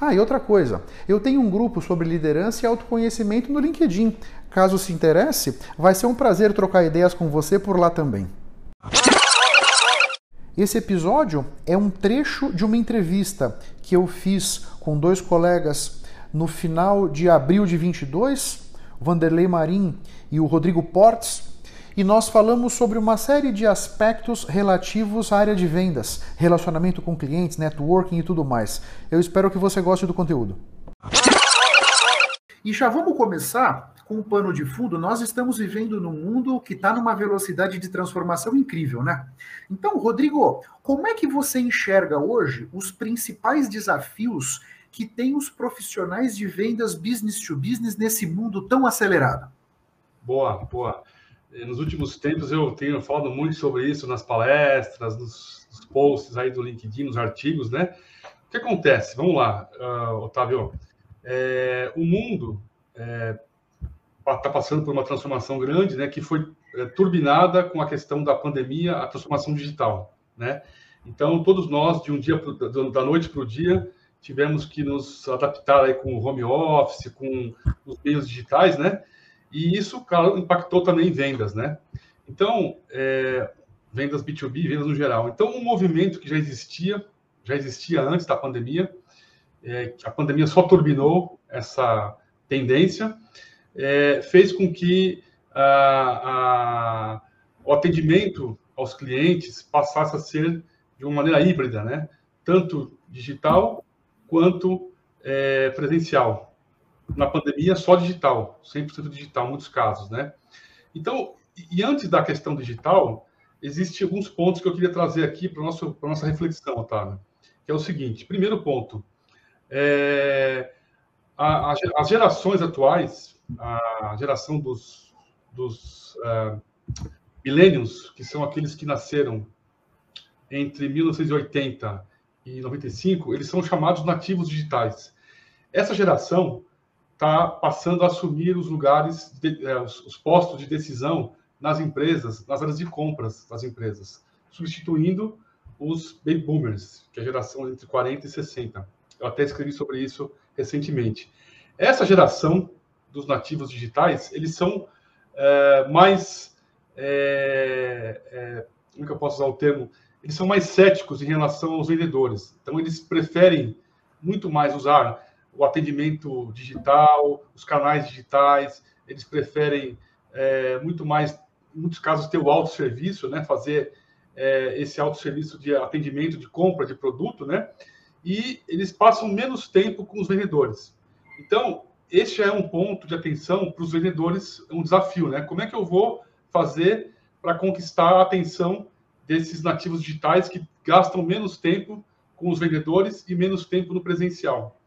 Ah, e outra coisa, eu tenho um grupo sobre liderança e autoconhecimento no LinkedIn. Caso se interesse, vai ser um prazer trocar ideias com você por lá também. Esse episódio é um trecho de uma entrevista que eu fiz com dois colegas no final de abril de 22, o Vanderlei Marim e o Rodrigo Portes, e nós falamos sobre uma série de aspectos relativos à área de vendas, relacionamento com clientes, networking e tudo mais. Eu espero que você goste do conteúdo. E já vamos começar com um pano de fundo. Nós estamos vivendo num mundo que está numa velocidade de transformação incrível, né? Então, Rodrigo, como é que você enxerga hoje os principais desafios que têm os profissionais de vendas business to business nesse mundo tão acelerado? Boa, boa. Nos últimos tempos eu tenho falado muito sobre isso nas palestras, nos, posts aí do LinkedIn, nos artigos, né? O que acontece? Vamos lá, uh, Otávio. É, o mundo está é, tá passando por uma transformação grande, né? Que foi é, turbinada com a questão da pandemia, a transformação digital, né? Então todos nós de um dia pro, da noite para o dia tivemos que nos adaptar aí com o home office, com os meios digitais, né? E isso, claro, impactou também em vendas, né? Então, é, vendas B2B, vendas no geral. Então, um movimento que já existia, já existia antes da pandemia, é, a pandemia só turbinou essa tendência, é, fez com que a, a, o atendimento aos clientes passasse a ser de uma maneira híbrida, né? Tanto digital quanto é, presencial na pandemia só digital, 100% digital, muitos casos, né? Então, e antes da questão digital, existem alguns pontos que eu queria trazer aqui para a nossa reflexão, Otávio, que é o seguinte, primeiro ponto, é, a, a, as gerações atuais, a geração dos, dos uh, millennials, que são aqueles que nasceram entre 1980 e 95, eles são chamados nativos digitais. Essa geração, está passando a assumir os lugares, de, é, os, os, postos de decisão nas empresas, nas áreas de compras das empresas, substituindo os baby boomers, que é a geração entre 40 e 60. Eu até escrevi sobre isso recentemente. Essa geração dos nativos digitais, eles são é, mais, é, é, como que eu posso usar o termo? Eles são mais céticos em relação aos vendedores. Então, eles preferem muito mais usar o atendimento digital, os canais digitais, eles preferem é, muito mais, em muitos casos, ter o autosserviço, né? fazer é, esse autosserviço de atendimento, de compra de produto, né? e eles passam menos tempo com os vendedores. Então, este é um ponto de atenção para os vendedores, é um desafio, né? Como é que eu vou fazer para conquistar a atenção desses nativos digitais que gastam menos tempo com os vendedores e menos tempo no presencial?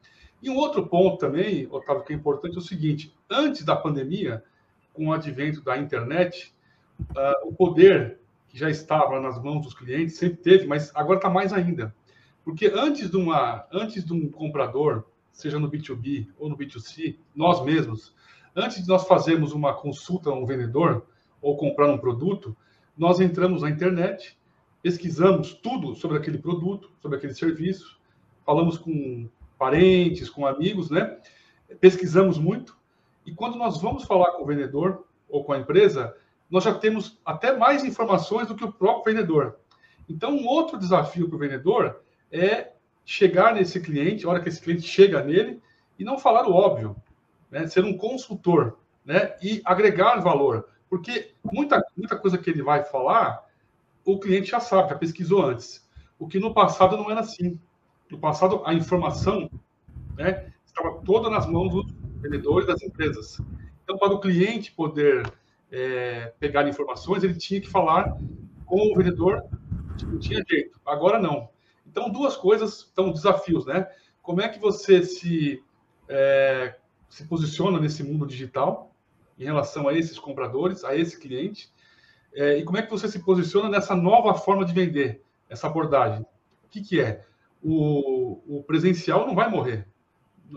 E um outro ponto também, Otávio, que é importante é o seguinte: antes da pandemia, com o advento da internet, uh, o poder que já estava nas mãos dos clientes sempre teve, mas agora está mais ainda. Porque antes de, uma, antes de um comprador, seja no B2B ou no B2C, nós mesmos, antes de nós fazermos uma consulta a um vendedor ou comprar um produto, nós entramos na internet, pesquisamos tudo sobre aquele produto, sobre aquele serviço, falamos com parentes, com amigos, né? Pesquisamos muito e quando nós vamos falar com o vendedor ou com a empresa, nós já temos até mais informações do que o próprio vendedor. Então, um outro desafio para o vendedor é chegar nesse cliente, a hora que esse cliente chega nele, e não falar o óbvio, né? ser um consultor né? e agregar valor. Porque muita, muita coisa que ele vai falar, o cliente já sabe, já pesquisou antes. O que no passado não era assim. No passado, a informação né, estava toda nas mãos dos vendedores das empresas. Então, para o cliente poder é, pegar informações, ele tinha que falar com o vendedor, não tinha jeito. Agora não. Então, duas coisas são desafios, né? Como é que você se, é, se posiciona nesse mundo digital em relação a esses compradores, a esse cliente, é, e como é que você se posiciona nessa nova forma de vender, essa abordagem? O que, que é? O, o presencial não vai morrer.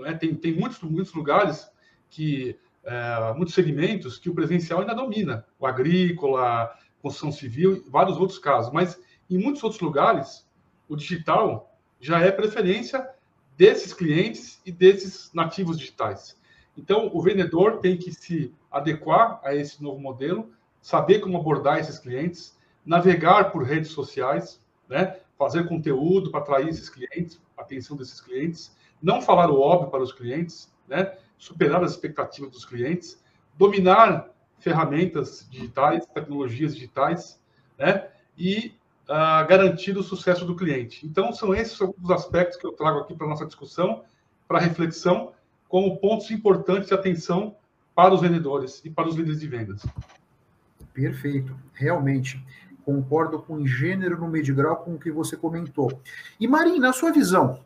É? Tem, tem muitos, muitos lugares que é, muitos segmentos que o presencial ainda domina, o agrícola, construção civil, vários outros casos. Mas em muitos outros lugares, o digital já é preferência desses clientes e desses nativos digitais. Então, o vendedor tem que se adequar a esse novo modelo, saber como abordar esses clientes, navegar por redes sociais, né? Fazer conteúdo para atrair esses clientes, a atenção desses clientes, não falar o óbvio para os clientes, né? superar as expectativas dos clientes, dominar ferramentas digitais, tecnologias digitais, né? e uh, garantir o sucesso do cliente. Então, são esses os aspectos que eu trago aqui para nossa discussão, para reflexão, como pontos importantes de atenção para os vendedores e para os líderes de vendas. Perfeito, realmente. Concordo com gênero, no meio grau, com o que você comentou. E, Marim, na sua visão,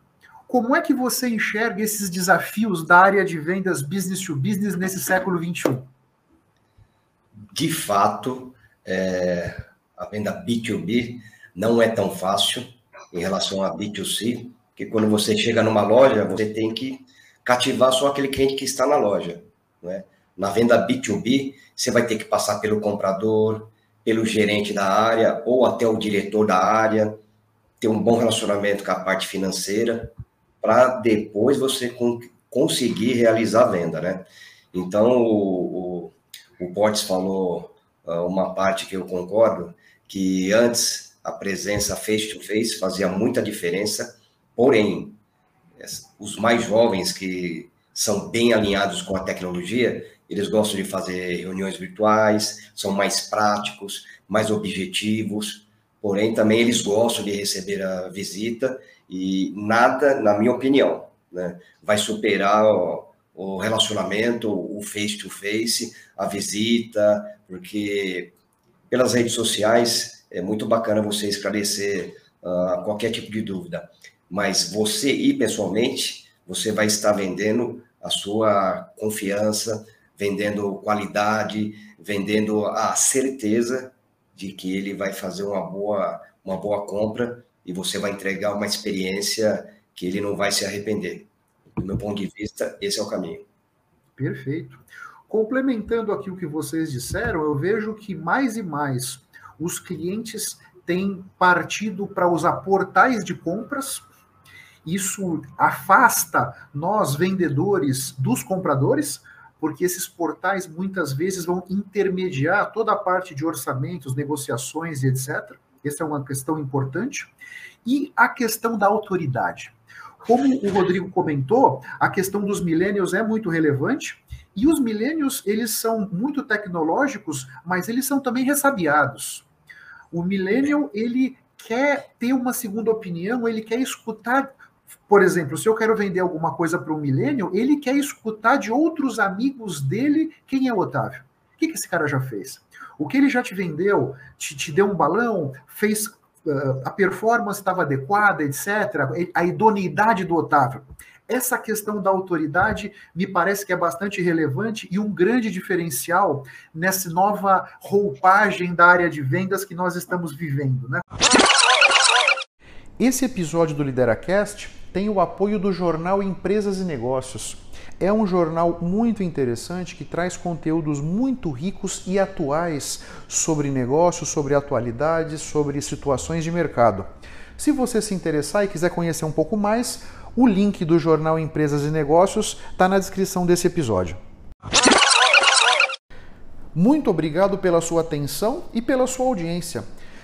como é que você enxerga esses desafios da área de vendas business to business nesse século XXI? De fato, é, a venda B2B não é tão fácil em relação a B2C, que quando você chega numa loja, você tem que cativar só aquele cliente que está na loja. Né? Na venda B2B, você vai ter que passar pelo comprador, pelo gerente da área ou até o diretor da área, ter um bom relacionamento com a parte financeira, para depois você conseguir realizar a venda, né? Então, o, o, o falou uh, uma parte que eu concordo, que antes a presença face-to-face -face fazia muita diferença, porém, os mais jovens que são bem alinhados com a tecnologia, eles gostam de fazer reuniões virtuais, são mais práticos, mais objetivos, porém também eles gostam de receber a visita e nada, na minha opinião, né, vai superar o, o relacionamento, o face-to-face, -face, a visita, porque pelas redes sociais é muito bacana você esclarecer uh, qualquer tipo de dúvida. Mas você ir pessoalmente, você vai estar vendendo a sua confiança, vendendo qualidade, vendendo a certeza de que ele vai fazer uma boa, uma boa compra e você vai entregar uma experiência que ele não vai se arrepender. Do meu ponto de vista, esse é o caminho. Perfeito. Complementando aqui o que vocês disseram, eu vejo que mais e mais os clientes têm partido para usar portais de compras isso afasta nós, vendedores, dos compradores, porque esses portais muitas vezes vão intermediar toda a parte de orçamentos, negociações e etc. Essa é uma questão importante. E a questão da autoridade. Como o Rodrigo comentou, a questão dos millennials é muito relevante. E os millennials, eles são muito tecnológicos, mas eles são também ressabiados. O millennial, ele quer ter uma segunda opinião, ele quer escutar por exemplo, se eu quero vender alguma coisa para um milênio, ele quer escutar de outros amigos dele quem é o Otávio. O que, que esse cara já fez? O que ele já te vendeu? Te, te deu um balão? Fez uh, a performance estava adequada, etc. A idoneidade do Otávio. Essa questão da autoridade me parece que é bastante relevante e um grande diferencial nessa nova roupagem da área de vendas que nós estamos vivendo, né? Esse episódio do Lideracast tem o apoio do jornal Empresas e Negócios. É um jornal muito interessante que traz conteúdos muito ricos e atuais sobre negócios, sobre atualidades, sobre situações de mercado. Se você se interessar e quiser conhecer um pouco mais, o link do jornal Empresas e Negócios está na descrição desse episódio. Muito obrigado pela sua atenção e pela sua audiência.